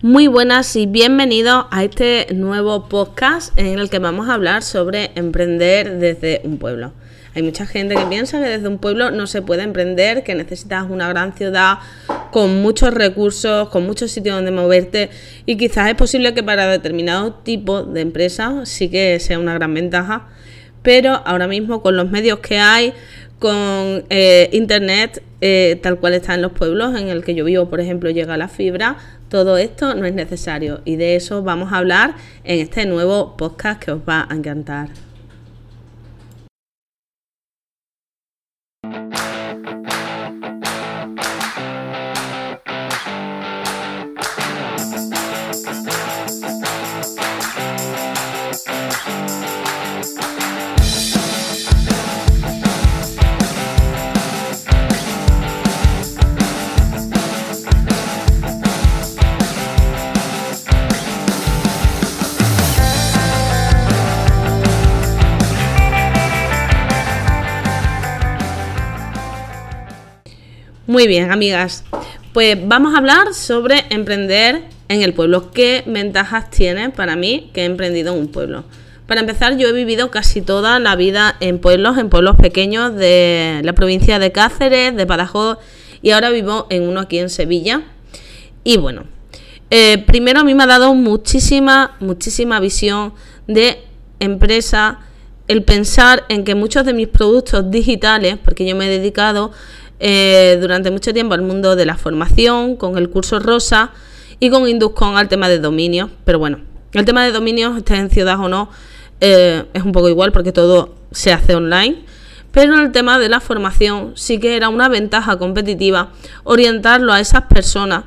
Muy buenas y bienvenidos a este nuevo podcast en el que vamos a hablar sobre emprender desde un pueblo. Hay mucha gente que piensa que desde un pueblo no se puede emprender, que necesitas una gran ciudad con muchos recursos, con muchos sitios donde moverte y quizás es posible que para determinado tipo de empresa sí que sea una gran ventaja, pero ahora mismo con los medios que hay, con eh, internet eh, tal cual está en los pueblos en el que yo vivo, por ejemplo, llega la fibra, todo esto no es necesario y de eso vamos a hablar en este nuevo podcast que os va a encantar. Muy bien, amigas. Pues vamos a hablar sobre emprender en el pueblo. ¿Qué ventajas tiene para mí que he emprendido en un pueblo? Para empezar, yo he vivido casi toda la vida en pueblos, en pueblos pequeños de la provincia de Cáceres, de Badajoz, y ahora vivo en uno aquí en Sevilla. Y bueno, eh, primero a mí me ha dado muchísima, muchísima visión de empresa el pensar en que muchos de mis productos digitales, porque yo me he dedicado eh, durante mucho tiempo al mundo de la formación, con el curso Rosa y con Induscon al tema de dominios. Pero bueno, el tema de dominios, esté en ciudad o no, eh, es un poco igual porque todo se hace online. Pero en el tema de la formación sí que era una ventaja competitiva orientarlo a esas personas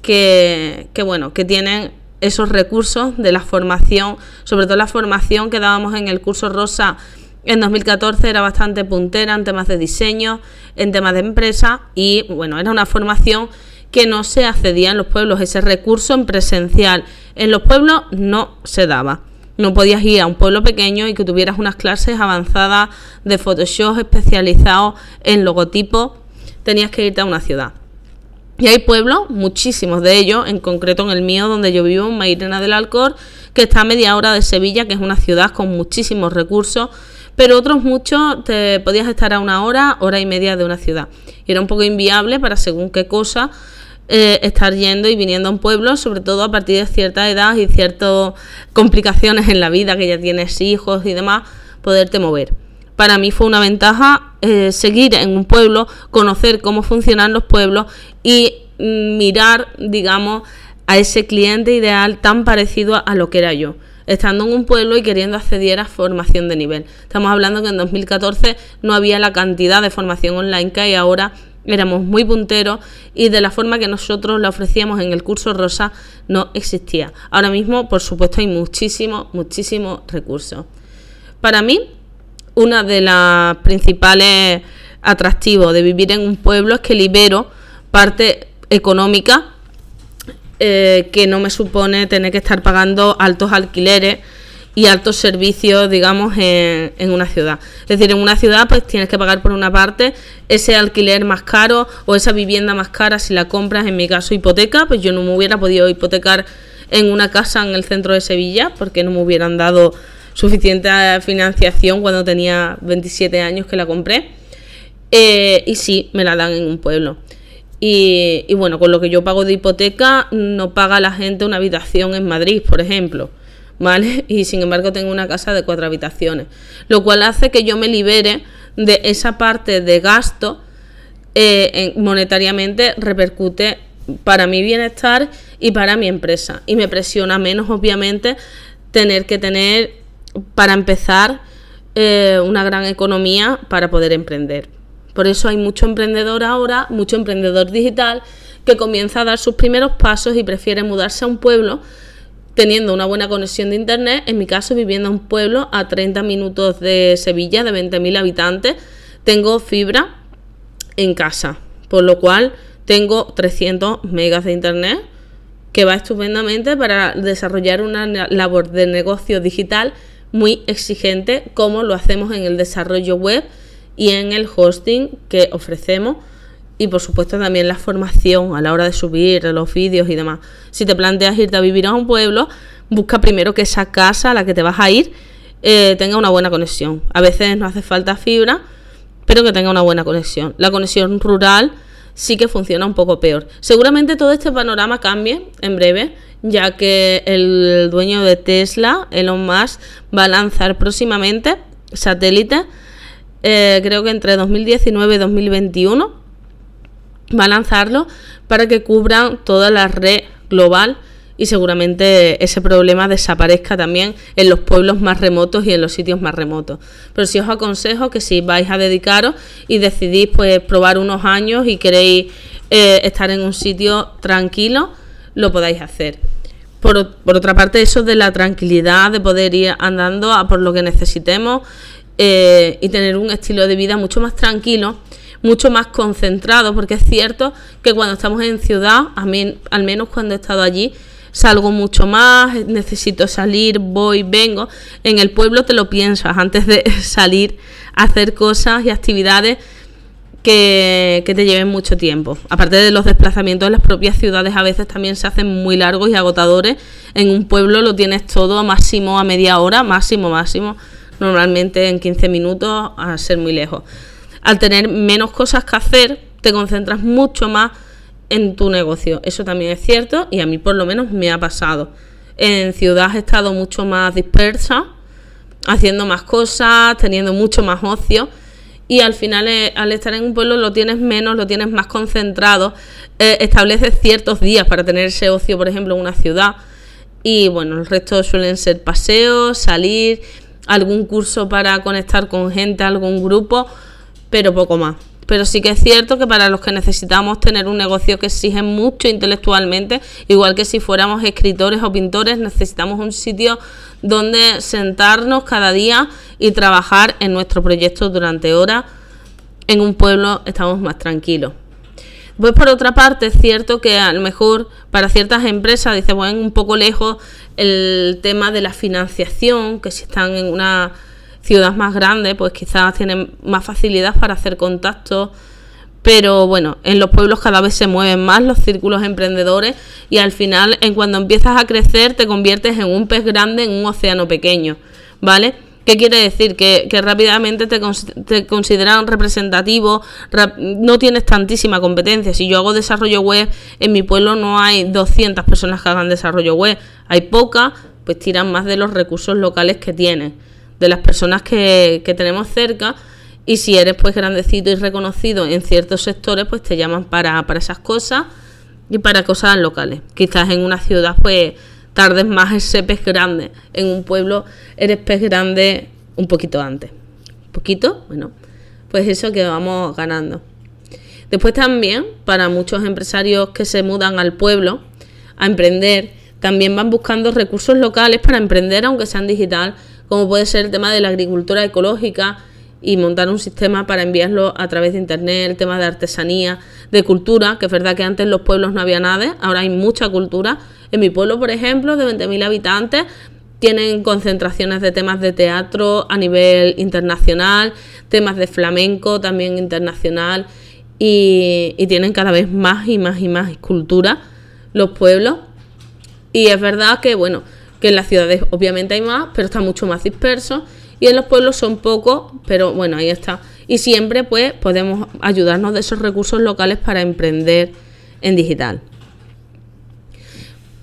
que, que bueno, que tienen esos recursos de la formación, sobre todo la formación que dábamos en el curso Rosa en 2014 era bastante puntera en temas de diseño, en temas de empresa y bueno, era una formación que no se accedía en los pueblos, ese recurso en presencial en los pueblos no se daba. No podías ir a un pueblo pequeño y que tuvieras unas clases avanzadas de Photoshop especializados en logotipos, tenías que irte a una ciudad. Y hay pueblos, muchísimos de ellos, en concreto en el mío, donde yo vivo, en Mairena del Alcor, que está a media hora de Sevilla, que es una ciudad con muchísimos recursos pero otros muchos te podías estar a una hora, hora y media de una ciudad. Y era un poco inviable para según qué cosa eh, estar yendo y viniendo a un pueblo, sobre todo a partir de cierta edad y ciertas complicaciones en la vida, que ya tienes hijos y demás, poderte mover. Para mí fue una ventaja eh, seguir en un pueblo, conocer cómo funcionan los pueblos y mm, mirar, digamos, a ese cliente ideal tan parecido a lo que era yo estando en un pueblo y queriendo acceder a formación de nivel. Estamos hablando que en 2014 no había la cantidad de formación online que hay ahora éramos muy punteros y de la forma que nosotros la ofrecíamos en el curso Rosa no existía. Ahora mismo, por supuesto, hay muchísimos, muchísimos recursos. Para mí, una de las principales atractivos de vivir en un pueblo es que libero parte económica eh, que no me supone tener que estar pagando altos alquileres y altos servicios, digamos, en, una ciudad. Es decir, en una ciudad pues tienes que pagar por una parte ese alquiler más caro o esa vivienda más cara si la compras, en mi caso hipoteca, pues yo no me hubiera podido hipotecar en una casa en el centro de Sevilla porque no me hubieran dado suficiente financiación cuando tenía 27 años que la compré. Eh, y sí, me la dan en un pueblo. Y, bueno, con lo que yo pago de hipoteca, no paga la gente una habitación en Madrid, por ejemplo. ¿Vale? Y sin embargo tengo una casa de cuatro habitaciones. Lo cual hace que yo me libere de esa parte de gasto eh, monetariamente repercute para mi bienestar y para mi empresa. Y me presiona menos, obviamente, tener que tener, para empezar, eh, una gran economía para poder emprender. Por eso hay mucho emprendedor ahora, mucho emprendedor digital, que comienza a dar sus primeros pasos y prefiere mudarse a un pueblo teniendo una buena conexión de internet, en mi caso viviendo en un pueblo a 30 minutos de Sevilla, de 20.000 habitantes, tengo fibra en casa, por lo cual tengo 300 megas de internet que va estupendamente para desarrollar una labor de negocio digital muy exigente como lo hacemos en el desarrollo web y en el hosting que ofrecemos y por supuesto también la formación a la hora de subir los vídeos y demás. Si te planteas irte a vivir a un pueblo, busca primero que esa casa a la que te vas a ir eh, tenga una buena conexión. A veces no hace falta fibra, pero que tenga una buena conexión. La conexión rural sí que funciona un poco peor. Seguramente todo este panorama cambie en breve, ya que el dueño de Tesla, Elon Musk, va a lanzar próximamente satélites, eh, creo que entre 2019 y 2021, va a lanzarlo para que cubran toda la red global y seguramente ese problema desaparezca también en los pueblos más remotos y en los sitios más remotos. Pero sí os aconsejo que si vais a dedicaros y decidís pues probar unos años y queréis eh, estar en un sitio tranquilo, lo podáis hacer. Por, otra parte, eso de la tranquilidad, de poder ir andando a por lo que necesitemos eh, y tener un estilo de vida mucho más tranquilo, mucho más concentrado, porque es cierto que cuando estamos en ciudad, a mí, al menos cuando he estado allí, salgo mucho más, necesito salir, voy, vengo. En el pueblo te lo piensas antes de salir a hacer cosas y actividades que, te lleven mucho tiempo. Aparte de los desplazamientos en las propias ciudades, a veces también se hacen muy largos y agotadores. En un pueblo lo tienes todo máximo a media hora, máximo, máximo. Normalmente en 15 minutos a ser muy lejos. Al tener menos cosas que hacer, te concentras mucho más en tu negocio. Eso también es cierto y a mí por lo menos me ha pasado. En ciudad he estado mucho más dispersa, haciendo más cosas, teniendo mucho más ocio y al final eh, al estar en un pueblo lo tienes menos, lo tienes más concentrado, eh, estableces ciertos días para tener ese ocio, por ejemplo, en una ciudad y bueno, el resto suelen ser paseos, salir, algún curso para conectar con gente, algún grupo, pero poco más pero sí que es cierto que para los que necesitamos tener un negocio que exige mucho intelectualmente, igual que si fuéramos escritores o pintores, necesitamos un sitio donde sentarnos cada día y trabajar en nuestro proyecto durante horas. En un pueblo estamos más tranquilos. Pues por otra parte es cierto que a lo mejor para ciertas empresas, dice, bueno, un poco lejos el tema de la financiación, que si están en una ciudad más grande, pues quizás tienen más facilidad para hacer contactos. Pero bueno, en los pueblos cada vez se mueven más los círculos emprendedores y al final, en cuando empiezas a crecer, te conviertes en un pez grande en un océano pequeño, ¿vale? ¿Qué quiere decir? Que, rápidamente te, consideran representativo, no tienes tantísima competencia. Si yo hago desarrollo web, en mi pueblo no hay 200 personas que hagan desarrollo web, hay pocas, pues tiran más de los recursos locales que tienen de las personas que, tenemos cerca y si eres pues grandecito y reconocido en ciertos sectores pues te llaman para, esas cosas y para cosas locales. Quizás en una ciudad pues tardes más ese pez grande, en un pueblo eres pez grande un poquito antes. ¿Un poquito? Bueno, pues eso que vamos ganando. Después también, para muchos empresarios que se mudan al pueblo a emprender, también van buscando recursos locales para emprender, aunque sean digital, como puede ser el tema de la agricultura ecológica y montar un sistema para enviarlo a través de internet, el tema de artesanía, de cultura, que es verdad que antes en los pueblos no había nada, ahora hay mucha cultura. En mi pueblo, por ejemplo, de 20.000 habitantes, tienen concentraciones de temas de teatro a nivel internacional, temas de flamenco también internacional y, y tienen cada vez más y más y más cultura los pueblos. Y es verdad que, bueno, que en las ciudades obviamente hay más, pero está mucho más disperso y en los pueblos son pocos, pero bueno, ahí está. Y siempre pues podemos ayudarnos de esos recursos locales para emprender en digital.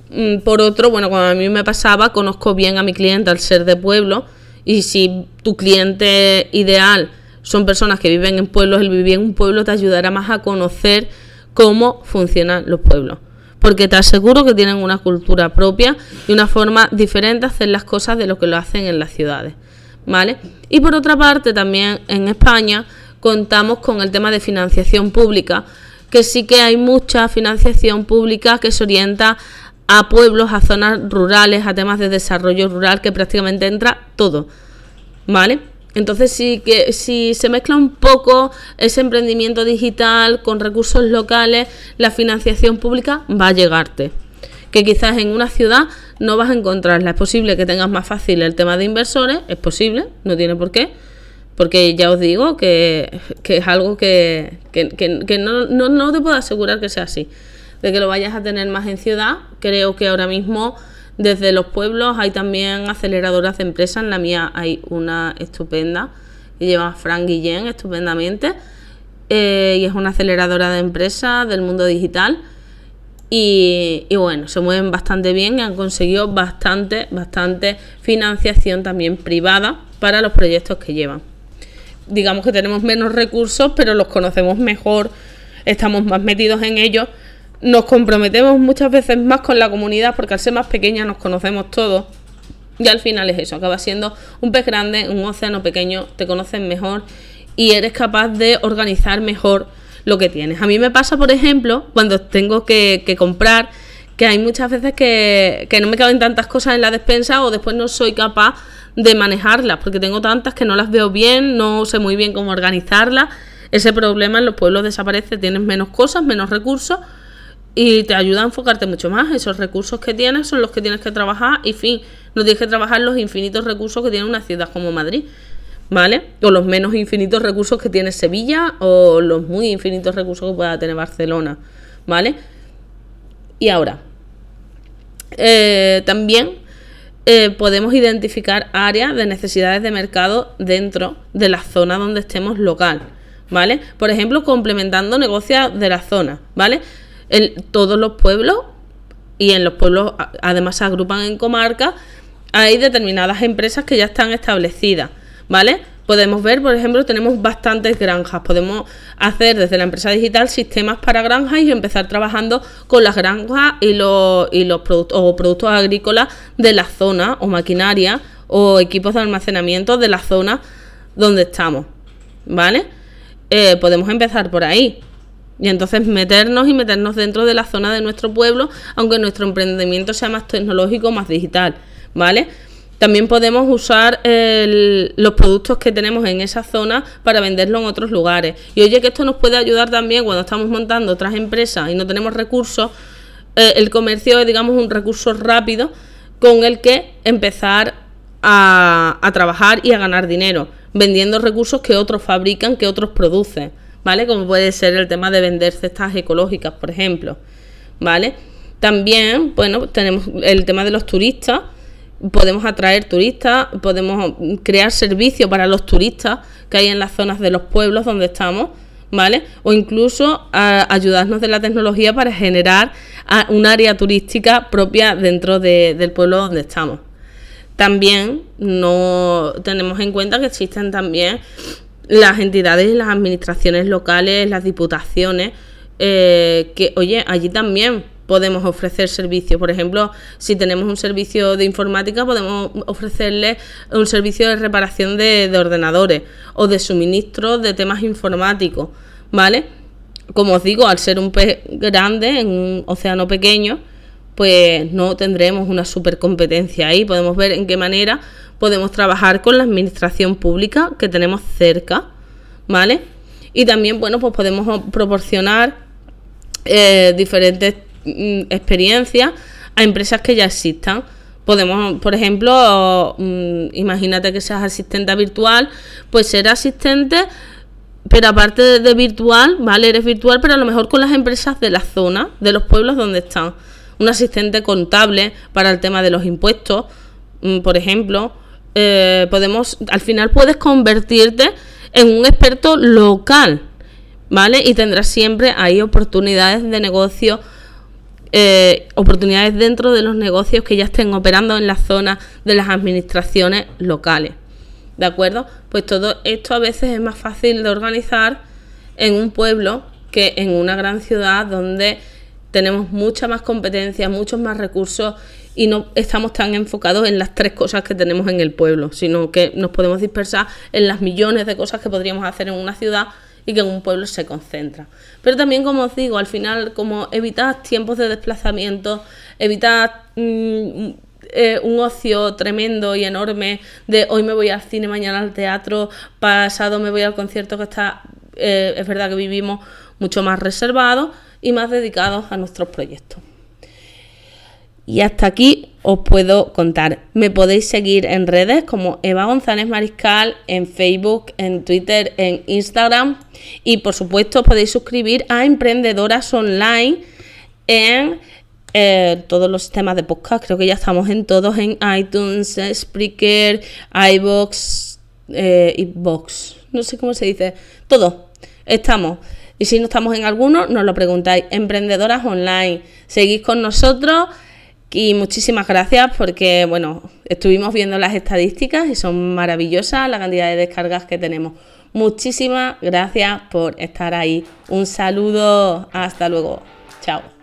Mm, por otro, bueno, cuando a mí me pasaba, conozco bien a mi cliente al ser de pueblo y si tu cliente ideal son personas que viven en pueblos, el vivir en un pueblo te ayudará más a conocer cómo funcionan los pueblos porque te aseguro que tienen una cultura propia y una forma diferente de hacer las cosas de lo que lo hacen en las ciudades. ¿Vale? Y por otra parte, también en España contamos con el tema de financiación pública, que sí que hay mucha financiación pública que se orienta a pueblos, a zonas rurales, a temas de desarrollo rural, que prácticamente entra todo. ¿Vale? Entonces sí que si se mezcla un poco ese emprendimiento digital con recursos locales, la financiación pública va a llegarte. Que quizás en una ciudad no vas a encontrarla. Es posible que tengas más fácil el tema de inversores, es posible, no tiene por qué, Porque ya os digo que, es algo que, no, no, no te puedo asegurar que sea así. De que lo vayas a tener más en ciudad, creo que ahora mismo desde los pueblos hay también aceleradoras de empresas. En la mía hay una estupenda que lleva Frank Guillén estupendamente. Eh, y es una aceleradora de empresas del mundo digital. Y, bueno, se mueven bastante bien y han conseguido bastante, bastante financiación también privada para los proyectos que llevan. Digamos que tenemos menos recursos, pero los conocemos mejor, estamos más metidos en ellos nos comprometemos muchas veces más con la comunidad porque al ser más pequeña nos conocemos todos. Y al final es eso, acaba siendo un pez grande, un océano pequeño, te conocen mejor y eres capaz de organizar mejor lo que tienes. A mí me pasa, por ejemplo, cuando tengo que, comprar, que hay muchas veces que, que no me caben tantas cosas en la despensa o después no soy capaz de manejarlas porque tengo tantas que no las veo bien, no sé muy bien cómo organizarlas. Ese problema en los pueblos desaparece, tienes menos cosas, menos recursos y te ayuda a enfocarte mucho más. Esos recursos que tienes son los que tienes que trabajar y fin, no tienes que trabajar los infinitos recursos que tiene una ciudad como Madrid, ¿vale? O los menos infinitos recursos que tiene Sevilla o los muy infinitos recursos que pueda tener Barcelona, ¿vale? Y ahora, eh, también eh, podemos identificar áreas de necesidades de mercado dentro de la zona donde estemos local, ¿vale? Por ejemplo, complementando negocios de la zona, ¿vale? en todos los pueblos y en los pueblos además se agrupan en comarcas, hay determinadas empresas que ya están establecidas, ¿vale? Podemos ver, por ejemplo, tenemos bastantes granjas. Podemos hacer desde la empresa digital sistemas para granjas y empezar trabajando con las granjas y los, y los productos o productos agrícolas de la zona o maquinaria o equipos de almacenamiento de la zona donde estamos, ¿vale? Eh, podemos empezar por ahí. Y entonces meternos y meternos dentro de la zona de nuestro pueblo, aunque nuestro emprendimiento sea más tecnológico, más digital, ¿vale? También podemos usar los productos que tenemos en esa zona para venderlo en otros lugares. Y oye que esto nos puede ayudar también cuando estamos montando otras empresas y no tenemos recursos. Eh, el comercio es, digamos, un recurso rápido con el que empezar a, a trabajar y a ganar dinero, vendiendo recursos que otros fabrican, que otros producen. ¿vale? Como puede ser el tema de vender cestas ecológicas, por ejemplo, ¿vale? También, bueno, tenemos el tema de los turistas, podemos atraer turistas, podemos crear servicios para los turistas que hay en las zonas de los pueblos donde estamos, ¿vale? O incluso ayudarnos de la tecnología para generar un área turística propia dentro del pueblo donde estamos. También no tenemos en cuenta que existen también las entidades y las administraciones locales, las diputaciones, eh, que, oye, allí también podemos ofrecer servicios. Por ejemplo, si tenemos un servicio de informática, podemos ofrecerle un servicio de reparación de, ordenadores o de suministro de temas informáticos, ¿vale? Como os digo, al ser un pez grande en un océano pequeño, pues no tendremos una supercompetencia ahí. Podemos ver en qué manera podemos trabajar con la administración pública que tenemos cerca, ¿vale? Y también, bueno, pues podemos proporcionar eh, diferentes experiencias a empresas que ya existan. Podemos, por ejemplo, mm, imagínate que seas asistente virtual, pues ser asistente, pero aparte de, de, virtual, ¿vale? Eres virtual, pero a lo mejor con las empresas de la zona, de los pueblos donde están. Un asistente contable para el tema de los impuestos, mm, por ejemplo, eh, podemos, al final puedes convertirte en un experto local, ¿vale? Y tendrás siempre ahí oportunidades de negocio, eh, oportunidades dentro de los negocios que ya estén operando en la zona de las administraciones locales. ¿De acuerdo? Pues todo esto a veces es más fácil de organizar en un pueblo que en una gran ciudad donde tenemos mucha más competencia, muchos más recursos y no estamos tan enfocados en las tres cosas que tenemos en el pueblo, sino que nos podemos dispersar en las millones de cosas que podríamos hacer en una ciudad y que en un pueblo se concentra. Pero también, como os digo, al final, como evitar tiempos de desplazamiento, evitar mm, eh, un ocio tremendo y enorme de hoy me voy al cine, mañana al teatro, pasado me voy al concierto que está, eh, es verdad que vivimos mucho más reservados y más dedicados a nuestros proyectos. Y hasta aquí os puedo contar. Me podéis seguir en redes como Eva González Mariscal, en Facebook, en Twitter, en Instagram y por supuesto podéis suscribir a Emprendedoras Online en eh, todos los sistemas de podcast. Creo que ya estamos en todos, en iTunes, Spreaker, iBox, eh, no sé cómo se dice, todo. Estamos. Y si no estamos en alguno, nos lo preguntáis. Emprendedoras online, seguís con nosotros y muchísimas gracias porque, bueno, estuvimos viendo las estadísticas y son maravillosas la cantidad de descargas que tenemos. Muchísimas gracias por estar ahí. Un saludo. Hasta luego. Chao.